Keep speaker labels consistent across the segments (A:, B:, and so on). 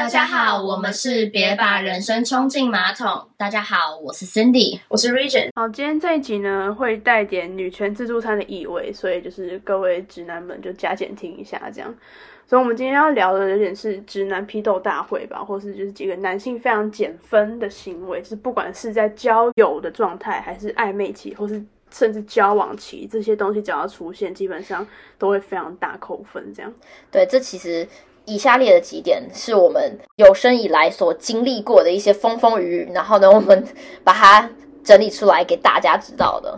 A: 大家好，我们是别把人生冲进马桶。大家好，我是 Cindy，
B: 我是 Region。
C: 好，今天这一集呢会带点女权自助餐的意味，所以就是各位直男们就加减听一下这样。所以，我们今天要聊的有点是直男批斗大会吧，或是就是几个男性非常减分的行为，就是不管是在交友的状态，还是暧昧期，或是甚至交往期，这些东西只要出现，基本上都会非常大扣分。这样，
A: 对，这其实。以下列的几点是我们有生以来所经历过的一些风风雨雨，然后呢，我们 把它整理出来给大家知道的。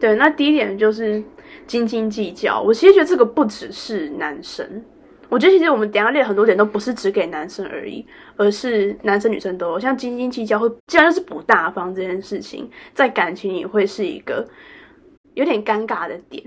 C: 对，那第一点就是斤斤计较。我其实觉得这个不只是男生，我觉得其实我们等下列很多点都不是只给男生而已，而是男生女生都有。像斤斤计较，或既然就是不大方这件事情，在感情里会是一个有点尴尬的点。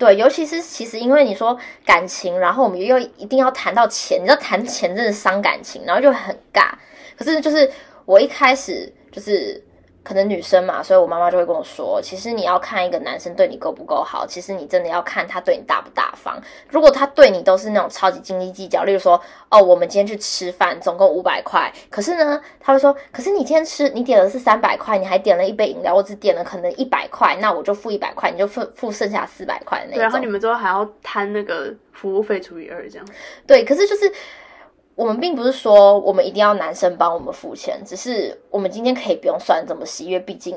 A: 对，尤其是其实因为你说感情，然后我们又一定要谈到钱，你知道谈钱真的伤感情，然后就很尬。可是就是我一开始就是。可能女生嘛，所以我妈妈就会跟我说，其实你要看一个男生对你够不够好，其实你真的要看他对你大不大方。如果他对你都是那种超级斤斤计较，例如说，哦，我们今天去吃饭，总共五百块，可是呢，他会说，可是你今天吃，你点的是三百块，你还点了一杯饮料，我只点了可能一百块，那我就付一百块，你就付付剩下四百块那种。对，
C: 然后你们之后还要摊那个服务费除以二这样。
A: 对，可是就是。我们并不是说我们一定要男生帮我们付钱，只是我们今天可以不用算这么细，因为毕竟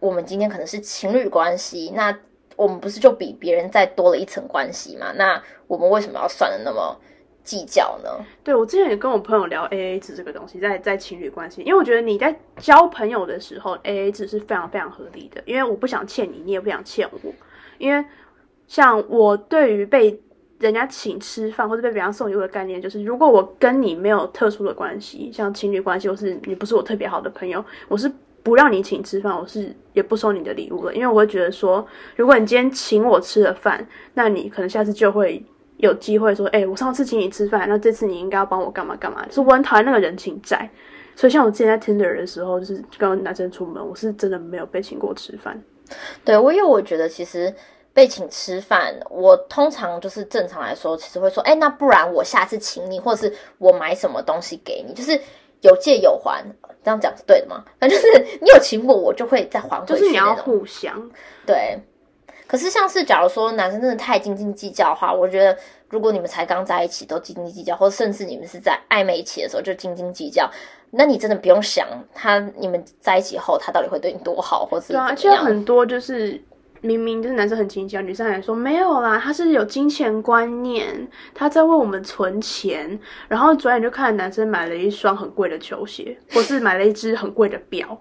A: 我们今天可能是情侣关系，那我们不是就比别人再多了一层关系嘛？那我们为什么要算的那么计较呢？
C: 对我之前也跟我朋友聊 A A 制这个东西，在在情侣关系，因为我觉得你在交朋友的时候 A A 制是非常非常合理的，因为我不想欠你，你也不想欠我，因为像我对于被。人家请吃饭或者被别人送礼物的概念，就是如果我跟你没有特殊的关系，像情侣关系，或是你不是我特别好的朋友，我是不让你请吃饭，我是也不收你的礼物了，因为我会觉得说，如果你今天请我吃了饭，那你可能下次就会有机会说，哎，我上次请你吃饭，那这次你应该要帮我干嘛干嘛，是我很讨厌那个人情债。所以像我之前在 Tinder 的时候，就是跟男生出门，我是真的没有被请过吃饭。
A: 对我，因为我觉得其实。被请吃饭，我通常就是正常来说，其实会说，哎，那不然我下次请你，或者是我买什么东西给你，就是有借有还，这样讲是对的吗？反正就是你有请我，我就会再还回去。
C: 就是你要互相
A: 对。可是像是假如说男生真的太斤斤计较的话，我觉得如果你们才刚在一起都斤斤计较，或者甚至你们是在暧昧期的时候就斤斤计较，那你真的不用想他你们在一起后他到底会对你多好，或者怎么
C: 样？很多就是。明明就是男生很勤俭，女生还说没有啦，他是有金钱观念，他在为我们存钱。然后转眼就看男生买了一双很贵的球鞋，或是买了一只很贵的表。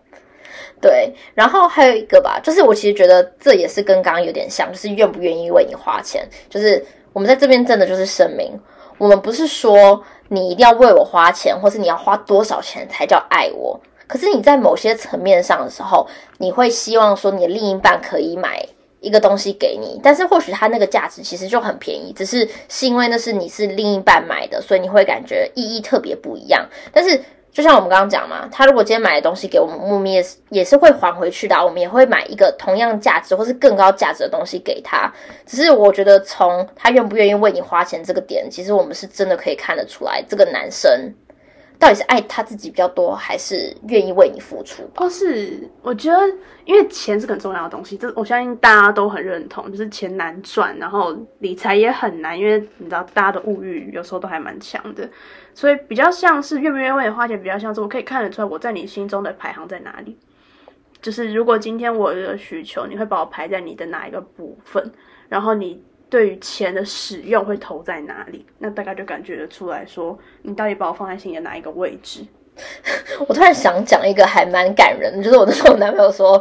A: 对，然后还有一个吧，就是我其实觉得这也是跟刚刚有点像，就是愿不愿意为你花钱。就是我们在这边真的就是声明，我们不是说你一定要为我花钱，或是你要花多少钱才叫爱我。可是你在某些层面上的时候，你会希望说你的另一半可以买一个东西给你，但是或许他那个价值其实就很便宜，只是是因为那是你是另一半买的，所以你会感觉意义特别不一样。但是就像我们刚刚讲嘛，他如果今天买的东西给我们，我们也是也是会还回去的，我们也会买一个同样价值或是更高价值的东西给他。只是我觉得从他愿不愿意为你花钱这个点，其实我们是真的可以看得出来，这个男生。到底是爱他自己比较多，还是愿意为你付出？
C: 哦，是，我觉得，因为钱是很重要的东西，这我相信大家都很认同，就是钱难赚，然后理财也很难，因为你知道大家的物欲有时候都还蛮强的，所以比较像是愿不愿意为你花钱，比较像是我可以看得出来我在你心中的排行在哪里。就是如果今天我有需求，你会把我排在你的哪一个部分？然后你。对于钱的使用会投在哪里？那大概就感觉得出来说，你到底把我放在心里的哪一个位置？
A: 我突然想讲一个还蛮感人的，就是我那时候男朋友说，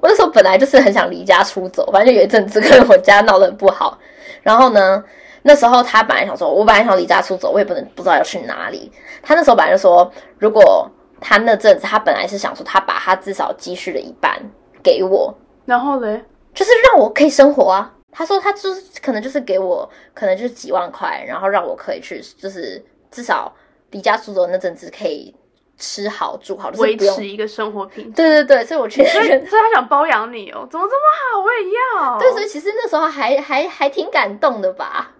A: 我那时候本来就是很想离家出走，反正有一阵子 跟我家闹得很不好。然后呢，那时候他本来想说，我本来想离家出走，我也不能不知道要去哪里。他那时候本来就说，如果他那阵子他本来是想说，他把他至少积蓄的一半给我，
C: 然后嘞，
A: 就是让我可以生活啊。他说他就是可能就是给我可能就是几万块，然后让我可以去就是至少离家出走那阵子可以吃好住好，
C: 维持一个生活品质。
A: 对对对，所以我觉得，所
C: 以他想包养你哦，怎么这么好？我也要。
A: 对，所以其实那时候还还还挺感动的吧。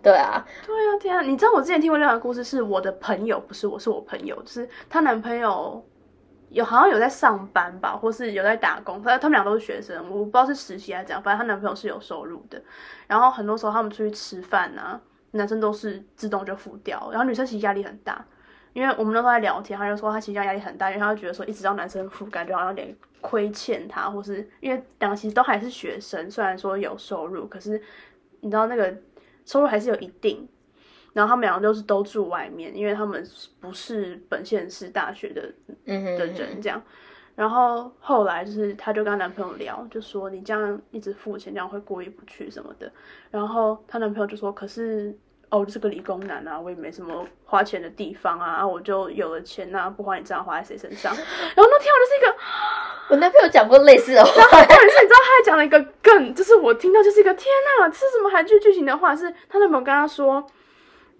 A: 对啊，
C: 对啊，天啊！你知道我之前听过另外一个故事，是我的朋友，不是我，是我朋友，就是她男朋友有好像有在上班吧，或是有在打工，反正他们俩都是学生，我不知道是实习还是怎样，反正她男朋友是有收入的。然后很多时候他们出去吃饭啊，男生都是自动就付掉，然后女生其实压力很大，因为我们那时候在聊天，他就说他其实压力很大，因为他就觉得说一直让男生付，感觉好像有点亏欠他，或是因为两个其实都还是学生，虽然说有收入，可是你知道那个收入还是有一定。然后他们两个就是都住外面，因为他们不是本县市大学的
A: 嗯
C: 的人这样。然后后来就是，她就跟她男朋友聊，就说你这样一直付钱，这样会过意不去什么的。然后她男朋友就说，可是哦，这个理工男啊，我也没什么花钱的地方啊，啊我就有了钱呐、不花你这样花在谁身上？然后那天我就是一个，
A: 我男朋友讲过类似的话，
C: 重点是，你知道他还讲了一个更，就是我听到就是一个天呐，这是什么韩剧剧情的话？是她男朋友跟她说，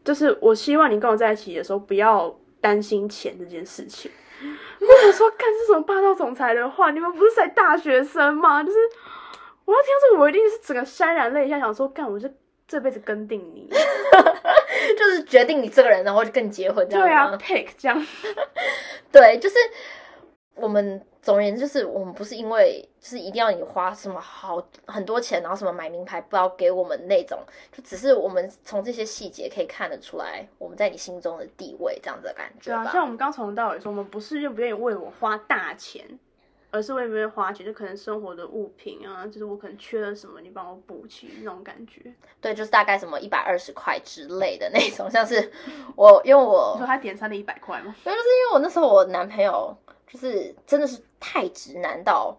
C: 就是我希望你跟我在一起的时候不要担心钱这件事情。我想说，干这种霸道总裁的话，你们不是才大学生吗？就是我要听到这个，我一定是整个潸然泪下，想说，干，我就这辈子跟定你。
A: 就是决定你这个人，然后就跟你结婚这样
C: 对啊，pick 这样。
A: 对，就是我们总而言之，就是我们不是因为就是一定要你花什么好很多钱，然后什么买名牌包给我们那种，就只是我们从这些细节可以看得出来我们在你心中的地位，这样子的感觉
C: 对啊，像我们刚从头到尾说，我们不是愿不愿意为我花大钱，而是愿不愿意花钱，就可能生活的物品啊，就是我可能缺了什么，你帮我补齐那种感觉。
A: 对，就是大概什么一百二十块之类的那种，像是我因为我
C: 你说他点餐的一百块吗？
A: 对，就是因为我那时候我男朋友就是真的是太直男到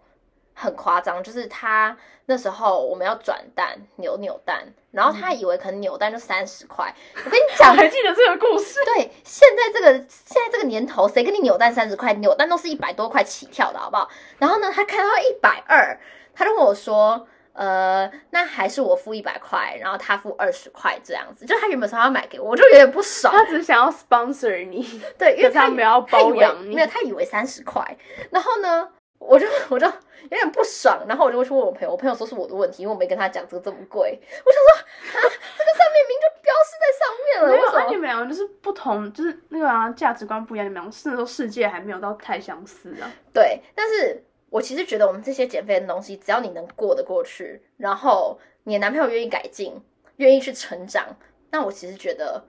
A: 很夸张，就是他那时候我们要转蛋扭扭蛋，然后他以为可能扭蛋就三十块，我跟你讲。
C: 还记得这个故事。
A: 对，现在这个现在这个年头，谁跟你扭蛋三十块？扭蛋都是一百多块起跳的，好不好？然后呢，他看到一百二，他就跟我说，呃，那还是我付一百块，然后他付二十块这样子。就他原本说他要买给我，我就有点不爽。
C: 他只是想要 sponsor 你，
A: 对，因为
C: 他没有要包养你
A: 没有，他以为三十块，然后呢，我就我就有点不爽，然后我就去问我朋友，我朋友说是我的问题，因为我没跟他讲这个这么贵，我想说啊，这个上面明明就标示在上面了，
C: 没有，啊，你？们两个就是不同，就是那个啊价值观不一样，你们两个那时候世界还没有到太相似啊。
A: 对，但是我其实觉得我们这些减肥的东西，只要你能过得过去，然后你的男朋友愿意改进，愿意去成长，那我其实觉得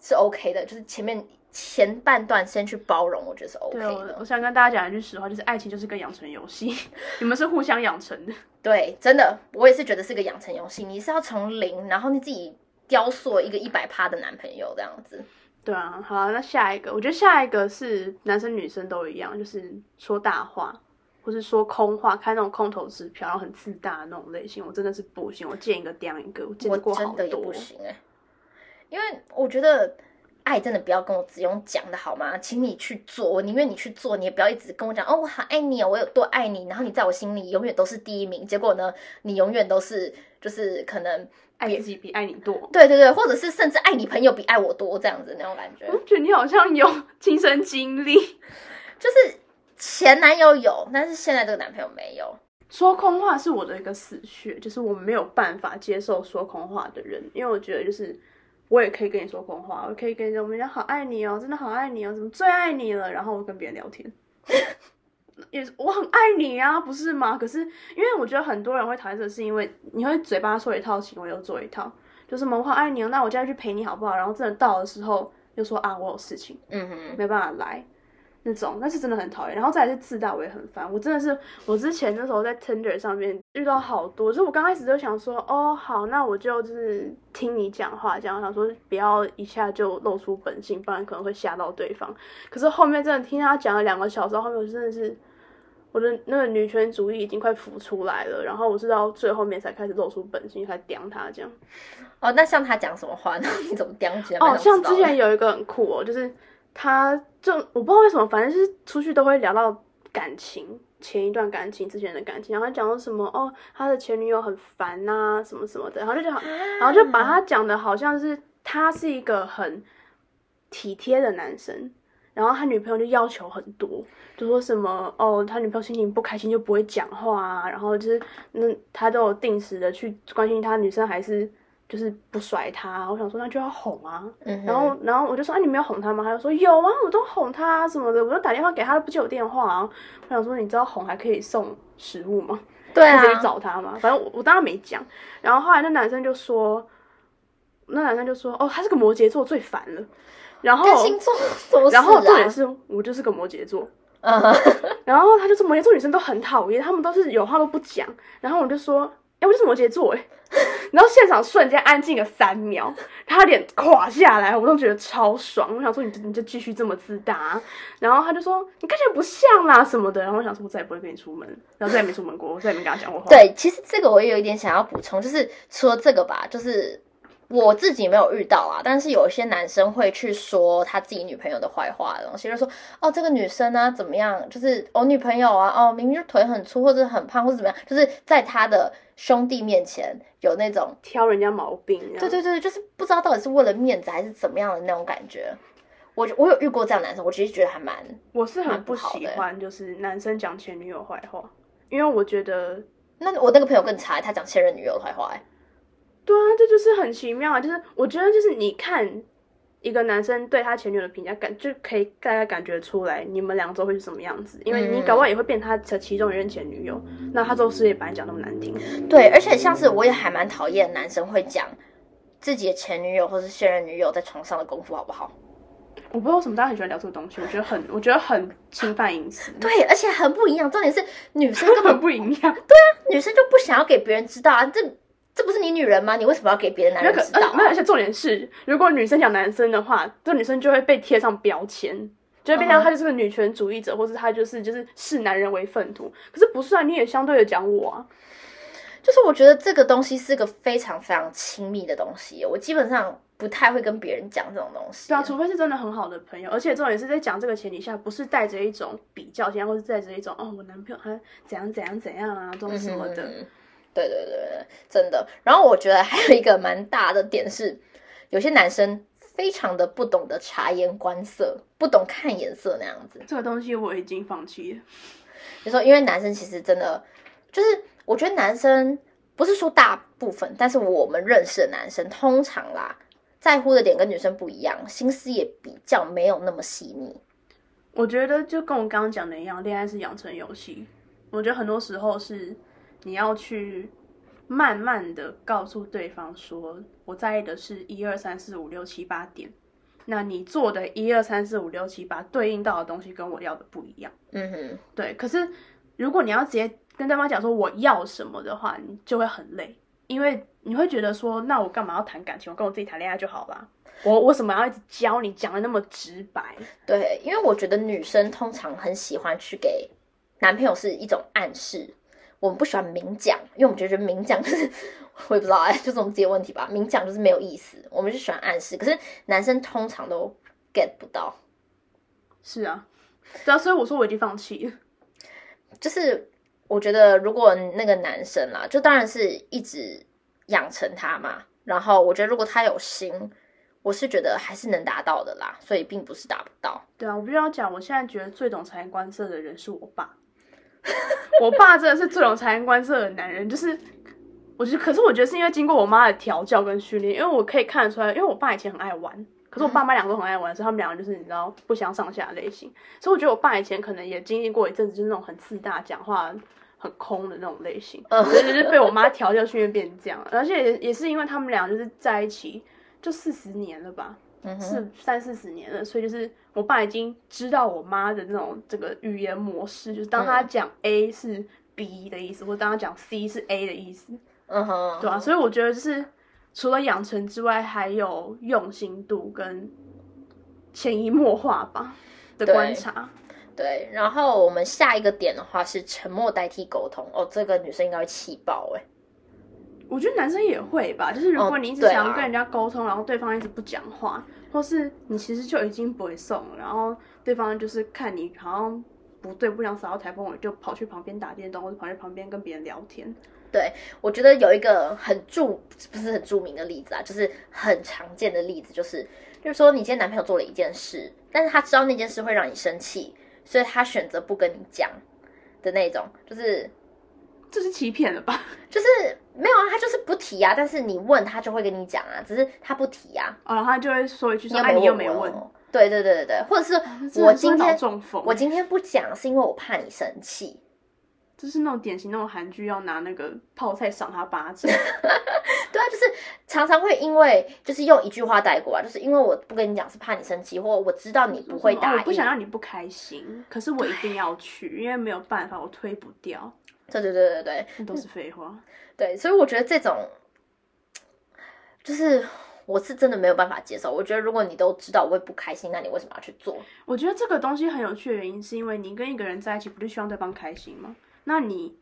A: 是 OK 的，就是前面前半段先去包容，我觉得是 OK
C: 对，我
A: 的
C: 我。想跟大家讲一句实话，就是爱情就是个养成游戏，你们是互相养成的。
A: 对，真的，我也是觉得是个养成游戏，你是要从零，然后你自己雕塑一个一百趴的男朋友这样子。
C: 对啊，好啊那下一个，我觉得下一个是男生女生都一样，就是说大话，或是说空话，开那种空头支票，然后很自大的那种类型，我真的是不行，我见一个刁一个，我见过好
A: 真的也
C: 多
A: 不行哎、因为我觉得爱真的不要跟我只用讲的好吗？请你去做，我宁愿你去做，你也不要一直跟我讲哦，我好爱你哦，我有多爱你，然后你在我心里永远都是第一名，结果呢，你永远都是就是可能
C: 爱自己比爱你多。
A: 对对对，或者是甚至爱你朋友比爱我多这样子那种感觉，
C: 我觉得你好像有 亲身经历。
A: 就是前男友有，但是现在这个男朋友没有。
C: 说空话是我的一个死穴，就是我没有办法接受说空话的人，因为我觉得就是我也可以跟你说空话，我可以跟你说我们家好爱你哦，真的好爱你哦，怎么最爱你了，然后我跟别人聊天，也我很爱你啊，不是吗？可是因为我觉得很多人会讨厌这个，是因为你会嘴巴说一套，行为又做一套，就是我好爱你哦，那我现在去陪你好不好？然后真的到的时候又说啊我有事情，
A: 嗯哼，
C: 没办法来那种，那是真的很讨厌。然后再来是自大，我也很烦。我真的是，我之前那时候在 Tinder 上面遇到好多，就是我刚开始就想说，哦，好，那我就就是听你讲话，这样想说不要一下就露出本性，不然可能会吓到对方。可是后面真的听他讲了两个小时，后面我真的是。我的那个女权主义已经快浮出来了，然后我是到最后面才开始露出本性，才刁他这样。
A: 哦，那像他讲什么话，呢你怎么刁起来？
C: 哦，像之前有一个很酷哦，就是他就我不知道为什么，反正就是出去都会聊到感情，前一段感情之前的感情，然后他讲到什么哦，他的前女友很烦呐、什么什么的，然后就讲，然后就把他讲的好像是他是一个很体贴的男生。然后他女朋友就要求很多，就说什么哦，他女朋友心情不开心就不会讲话啊，然后就是那他都有定时的去关心他，女生还是就是不甩他。我想说那就要哄啊，
A: 嗯，
C: 然后然后我就说啊你没有哄他吗？他就说有啊，我都哄他、啊、什么的，我就打电话给他，不接我电话啊。我想说你知道哄还可以送食物吗？
A: 对啊
C: 你，直接找他嘛。反正我我当然没讲。然后后来那男生就说，那男生就说，哦，他是个摩羯座，最烦了。然后
A: 星座什么事
C: 然后重点
A: 啊？
C: 是我就是个摩羯座，
A: 嗯，
C: 然后他就说摩羯座女生都很讨厌，他们都是有话都不讲。然后我就说，哎、我就是摩羯座哎。然后现场瞬间安静了三秒，他脸垮下来，我都觉得超爽。我想说你就你就继续这么自大、然后他就说你看起来不像啦什么的。然后我想说我再也不会跟你出门，然后再也没出门过，我再也没跟他讲过话。
A: 对，其实这个我也有一点想要补充，就是除了这个吧，就是我自己没有遇到啊，但是有一些男生会去说他自己女朋友的坏话的东西，就说哦这个女生啊怎么样，就是我女朋友啊，哦明明就腿很粗或者很胖或者怎么样，就是在他的兄弟面前有那种，
C: 挑人家毛病，
A: 对对对，就是不知道到底是为了面子还是怎么样的那种感觉。我我有遇过这样男生，我其实觉得还蛮
C: 我是很
A: 不
C: 喜欢就是男生讲前女友坏话，因为我觉得
A: 那我那个朋友更差，他讲前任女友的坏话、欸，
C: 对啊，这就是很奇妙啊！就是我觉得，就是你看一个男生对他前女友的评价，感就可以大概感觉出来你们两周会是什么样子，因为你搞不好也会变他的其中一任前女友，那他之后事也把你讲那么难听，
A: 对，而且像是我也还蛮讨厌男生会讲自己的前女友或是现任女友在床上的功夫好不好？
C: 我不知道为什么大家很喜欢聊这个东西，我觉得很，我觉得很侵犯隐私，
A: 对，而且很不一样。重点是女生根本
C: 根本不一样。
A: 对啊女生就不想要给别人知道啊，这这不是你女人吗？你为什么要给别的男人知道、
C: 而没有，
A: 啊？
C: 而且重点是，如果女生讲男生的话，这女生就会被贴上标签，就会变成她就是个女权主义者，或是她就是就是视男人为粪土。可是不是啊，你也相对的讲我啊。
A: 就是我觉得这个东西是个非常非常亲密的东西，我基本上不太会跟别人讲这种东西。
C: 对啊，除非是真的很好的朋友，而且重点是在讲这个前提下，不是带着一种比较心态，或是带着一种哦，我男朋友他怎样怎样怎样啊，这种什么的。
A: 嗯对对对，真的。然后我觉得还有一个蛮大的点是，有些男生非常的不懂得察言观色，不懂看颜色那样子。
C: 这个东西我已经放弃了。
A: 你说因为男生其实真的就是，我觉得男生不是说大部分，但是我们认识的男生通常啦，在乎的点跟女生不一样，心思也比较没有那么细腻。
C: 我觉得就跟我刚刚讲的一样，恋爱是养成游戏。我觉得很多时候是你要去慢慢的告诉对方说，我在意的是一二三四五六七八点。那你做的一二三四五六七八对应到的东西跟我要的不一样。
A: 嗯哼，
C: 对，可是如果你要直接跟对方讲说我要什么的话，你就会很累，因为你会觉得说，那我干嘛要谈感情？我跟我自己谈恋爱就好了。我我为什么要一直教你讲的那么直白？
A: 对，因为我觉得女生通常很喜欢去给男朋友是一种暗示。我们不喜欢明讲，因为我们觉得明讲就 是我也不知道哎，就是我们自己的问题吧。明讲就是没有意思，我们就喜欢暗示。可是男生通常都 get 不到，
C: 是啊，对啊，所以我说我已经放弃了。
A: 就是我觉得如果那个男生啦，就当然是一直养成他嘛。然后我觉得如果他有心，我是觉得还是能达到的啦，所以并不是达不到。
C: 对啊，我必须要讲，我现在觉得最懂察言观色的人是我爸。我爸真的是最有察言观色的男人，就是我觉得，可是我觉得是因为经过我妈的调教跟训练，因为我可以看得出来，因为我爸以前很爱玩，可是我爸妈两个都很爱玩，所以他们两个就是你知道不相上下的类型，所以我觉得我爸以前可能也经历过一阵子，就是那种很自大、讲话很空的那种类型，
A: 嗯
C: 所以就是被我妈调教训练变成这样，而且也也是因为他们俩就是在一起就四十年了吧，
A: 嗯哼，
C: 四三四十年了，所以就是我爸已经知道我妈的那种这个语言模式，就是当他讲 A 是 B 的意思，或当他讲 C 是 A 的意思，
A: 嗯哼，
C: 对啊，所以我觉得就是除了养成之外，还有用心度跟潜移默化吧的观察。
A: 对，然后我们下一个点的话是沉默代替沟通。哦，这个女生应该会气爆哎。
C: 我觉得男生也会吧，就是如
A: 哦
C: 果你一直想要跟人家沟通，然后对方一直不讲话，或是你其实就已经不会送，然后对方就是看你好像不对，不想扫到台风尾，就跑去旁边打电动，或者跑去旁边跟别人聊天。
A: 对，我觉得有一个很著不是很著名的例子啊，就是很常见的例子，就是就是说你今天男朋友做了一件事，但是他知道那件事会让你生气，所以他选择不跟你讲的那种，就是
C: 这是欺骗了吧？
A: 就是没有啊，他就是不提啊，但是你问他就会跟你讲啊，只是他不提啊，
C: 哦，然后他就会说一句说：“哎，你又没
A: 我
C: 问。
A: 哦对对对对对，或者是我今天
C: 中风
A: 我今天不讲是因为我怕你生气，
C: 就是那种典型那种韩剧要拿那个泡菜赏他巴掌。
A: 对啊，就是常常会因为就是用一句话带过啊，就是因为我不跟你讲是怕你生气，或我知道你不会
C: 哦
A: 答应，
C: 我不想让你不开心，可是我一定要去，因为没有办法，我推不掉。
A: 对对对对对
C: 那都是废话。
A: 对，所以我觉得这种就是我是真的没有办法接受。我觉得如果你都知道我会不开心，那你为什么要去做？
C: 我觉得这个东西很有趣的原因，是因为你跟一个人在一起，不就希望对方开心吗？那你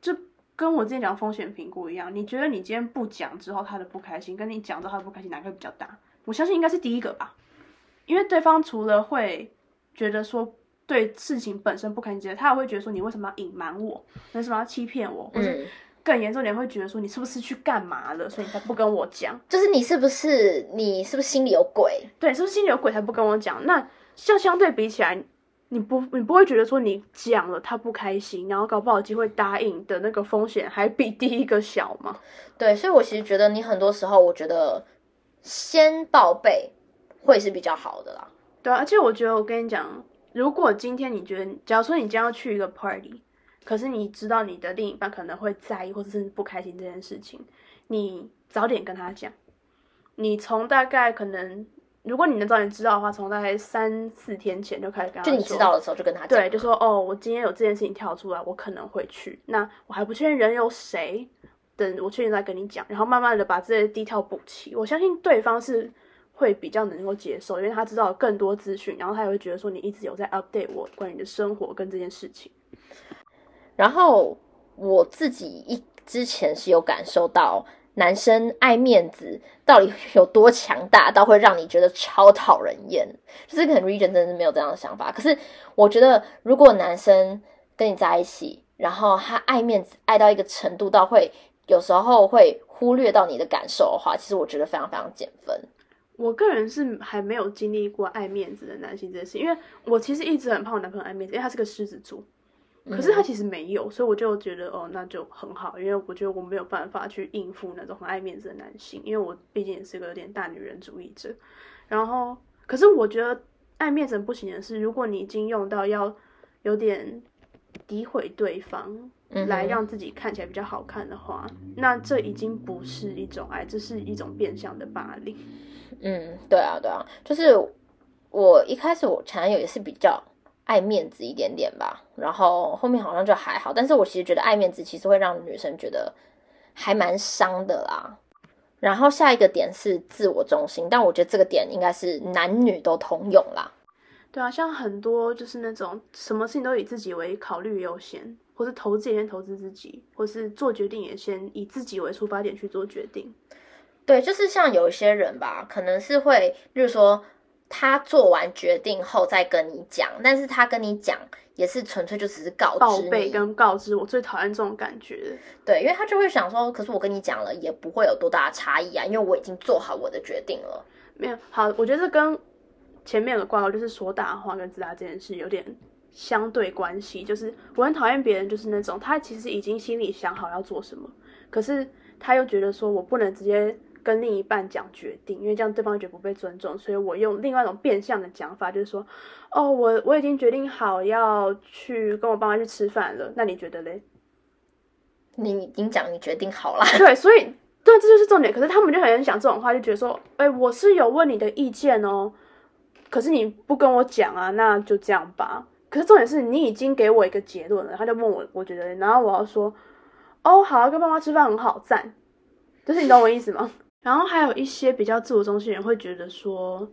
C: 就跟我之前讲风险评估一样，你觉得你今天不讲之后他的不开心，跟你讲之后他的不开心，哪个比较大？我相信应该是第一个吧，因为对方除了会觉得说对事情本身不开心他也会觉得说你为什么要隐瞒我，为什么要欺骗我，或者
A: 嗯，
C: 更严重点会觉得说你是不是去干嘛了，所以你才不跟我讲。
A: 就是你是不是你是不是心里有鬼？
C: 对，是不是心里有鬼才不跟我讲？那像相对比起来，你不你不会觉得说你讲了他不开心，然后搞不好有机会答应的那个风险还比第一个小吗？
A: 对，所以我其实觉得你很多时候，我觉得先报备会是比较好的啦。
C: 对啊，而且我觉得我跟你讲，如果今天你觉得，假如说你将要去一个 party，可是你知道你的另一半可能会在意或者是不开心这件事情，你早点跟他讲。你从大概可能，如果你能早点知道的话，从大概三四天前就开始跟他
A: 就你知道的时候就跟他讲。
C: 对，就说哦，我今天有这件事情跳出来，我可能会去。那我还不确定人有谁，等我确定再跟你讲，然后慢慢的把这些 detail 补齐。我相信对方是会比较能够接受，因为他知道更多资讯，然后他也会觉得说你一直有在 update 我关于你的生活跟这件事情。
A: 然后我自己一之前是有感受到，男生爱面子到底有多强大，到会让你觉得超讨人厌。就是可能 Region 真的是没有这样的想法，可是我觉得如果男生跟你在一起，然后他爱面子爱到一个程度，到会有时候会忽略到你的感受的话，其实我觉得非常非常减分。
C: 我个人是还没有经历过爱面子的男性这件事，因为我其实一直很怕我男朋友爱面子，因为他是个狮子座。可是他其实没有，所以我就觉得哦，那就很好，因为我觉得我没有办法去应付那种很爱面子的男性，因为我毕竟也是个有点大女人主义者。然后，可是我觉得爱面子不行的是，如果你已经用到要有点诋毁对方，来让自己看起来比较好看的话，那这已经不是一种爱，这是一种变相的霸凌。
A: 嗯，对啊，对啊，就是我一开始我前男友也是比较爱面子一点点吧，然后后面好像就还好，但是我其实觉得爱面子其实会让女生觉得还蛮伤的啦。然后下一个点是自我中心，但我觉得这个点应该是男女都通用啦。
C: 对啊，像很多就是那种什么事情都以自己为考虑优先，或是投资也先投资自己，或是做决定也先以自己为出发点去做决定。
A: 对，就是像有一些人吧，可能是会，例如说他做完决定后再跟你讲，但是他跟你讲也是纯粹就只是告
C: 报
A: 知你，
C: 备跟告知，我最讨厌这种感觉。
A: 对，因为他就会想说，可是我跟你讲了，也不会有多大的差异啊，因为我已经做好我的决定了。
C: 没有好，我觉得这跟前面有个挂钩，就是说大话跟自大这件事有点相对关系。就是我很讨厌别人，就是那种他其实已经心里想好要做什么，可是他又觉得说我不能直接跟另一半讲决定，因为这样对方会觉得不被尊重，所以我用另外一种变相的讲法，就是说，哦，我我已经决定好要去跟我爸妈去吃饭了，那你觉得嘞？
A: 你已经讲，你决定好了，
C: 对，所以对，这就是重点。可是他们就很想这种话，就觉得说，哎、我是有问你的意见哦，可是你不跟我讲啊，那就这样吧。可是重点是你已经给我一个结论了，他就问我，我觉得，然后我要说，哦，好啊，跟爸妈吃饭很好，赞，就是你懂我意思吗？然后还有一些比较自我中心的人会觉得说，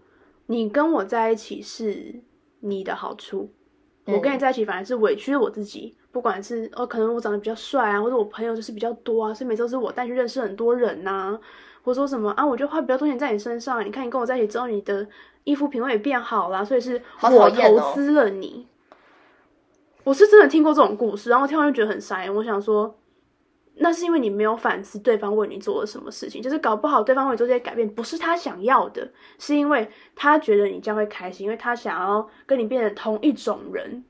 C: 你跟我在一起是你的好处，我跟你在一起反而是委屈了我自己。不管是哦，可能我长得比较帅啊，或者我朋友就是比较多啊，所以每次都是我带去认识很多人呐、或者说什么啊，我就花比较多钱在你身上，你看你跟我在一起之后，你的衣服品味也变好啦，所以是我投资了你。我是真的听过这种故事，然后听完就觉得很傻眼。我想说，那是因为你没有反思对方为你做了什么事情，就是搞不好对方为你做这些改变不是他想要的，是因为他觉得你这样会开心，因为他想要跟你变成同一种人。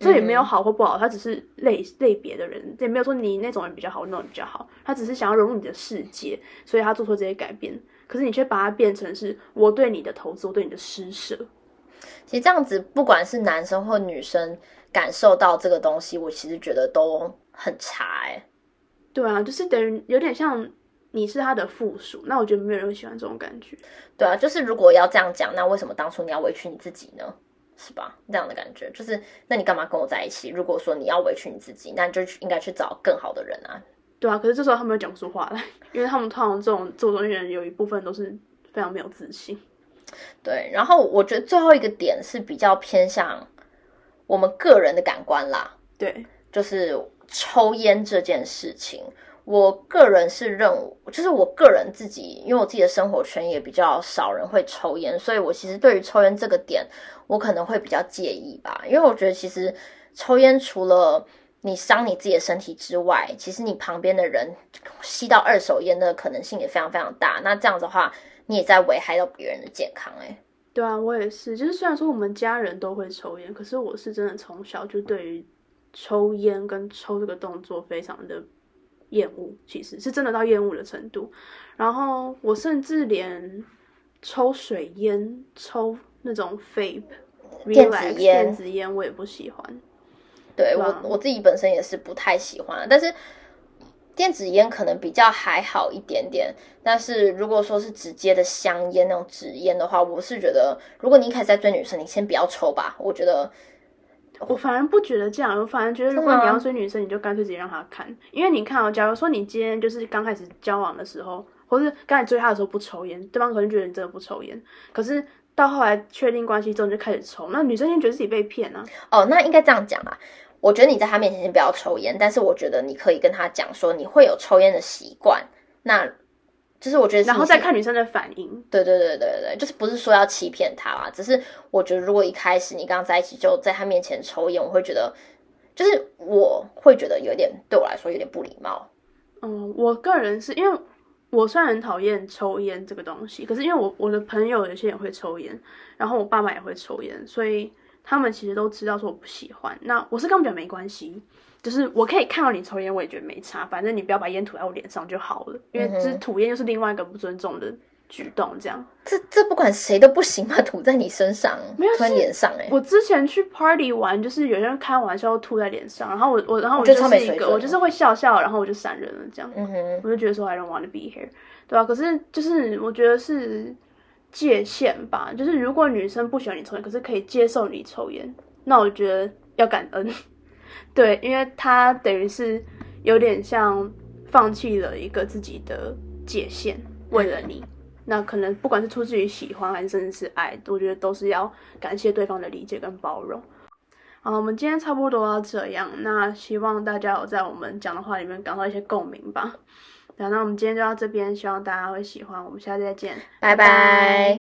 C: 这也没有好或不好，他只是类类别的人，也没有说你那种人比较好，那种人比较好，他只是想要融入你的世界，所以他做出这些改变。可是你却把它变成是我对你的投资，我对你的施舍。
A: 其实这样子，不管是男生或女生感受到这个东西，我其实觉得都很差哎。
C: 对啊，就是等于有点像你是他的附属，那我觉得没有人会喜欢这种感觉。
A: 对啊，就是如果要这样讲，那为什么当初你要委屈你自己呢？是吧？这样的感觉，就是那你干嘛跟我在一起？如果说你要委屈你自己，那你就应该去找更好的人啊。
C: 对啊，可是这时候他们又讲不出话来，因为他们通常这种做东西人有一部分都是非常没有自信。
A: 对，然后我觉得最后一个点是比较偏向我们个人的感官啦。
C: 对，
A: 就是抽烟这件事情，我个人是认，就是我个人自己，因为我自己的生活圈也比较少人会抽烟，所以我其实对于抽烟这个点，我可能会比较介意吧。因为我觉得其实抽烟除了你伤你自己的身体之外，其实你旁边的人吸到二手烟的可能性也非常非常大。那这样子的话，你也在危害到别人的健康，哎，
C: 对啊，我也是。就是虽然说我们家人都会抽烟，可是我是真的从小就对于抽烟跟抽这个动作非常的厌恶，其实是真的到厌恶的程度。然后我甚至连抽水烟、抽那种 vape
A: 电子烟、
C: 电子烟我也不喜欢。
A: 对我我自己本身也是不太喜欢，但是。电子烟可能比较还好一点点，但是如果说是直接的香烟那种纸烟的话，我是觉得，如果你一开始在追女生，你先不要抽吧。我觉得，
C: 我反而不觉得这样，我反而觉得，如果你要追女生，你就干脆直接让她看，因为你看哦，假如说你今天就是刚开始交往的时候，或是刚才追她的时候不抽烟，对方可能觉得你真的不抽烟，可是到后来确定关系之后你就开始抽，那女生先觉得自己被骗啊。
A: 哦，那应该这样讲啊。我觉得你在他面前先不要抽烟，但是我觉得你可以跟他讲说你会有抽烟的习惯，那就是我觉得，
C: 然后再看女生的反应。
A: 对对对对对，就是不是说要欺骗他啦，只是我觉得如果一开始你刚刚在一起就在他面前抽烟，我会觉得，就是我会觉得有点对我来说有点不礼貌。
C: 嗯，我个人是因为我虽然很讨厌抽烟这个东西，可是因为我我的朋友有些也会抽烟，然后我爸妈也会抽烟，所以。他们其实都知道说我不喜欢，那我是跟他们讲没关系，就是我可以看到你抽烟，我也觉得没差，反正你不要把烟吐在我脸上就好了，因为这吐烟又是另外一个不尊重的举动，这样。
A: 这这不管谁都不行嘛，吐在你身上，
C: 没有
A: 吐在脸上哎。
C: 我之前去 party 玩，就是有些人开玩笑吐在脸上，然后我我然后我就是一个我就是会笑笑，然后我就闪人了这样，我就觉得说 I don't want to be here，对吧？可是就是我觉得是。界限吧，就是如果女生不喜欢你抽烟，可是可以接受你抽烟，那我觉得要感恩，对，因为他等于是有点像放弃了一个自己的界限，为了你，那可能不管是出自于喜欢还是甚至是爱，我觉得都是要感谢对方的理解跟包容。好，我们今天差不多要这样，那希望大家有在我们讲的话里面感到一些共鸣吧。那我们今天就到这边，希望大家会喜欢。我们下次再见，
A: 拜拜。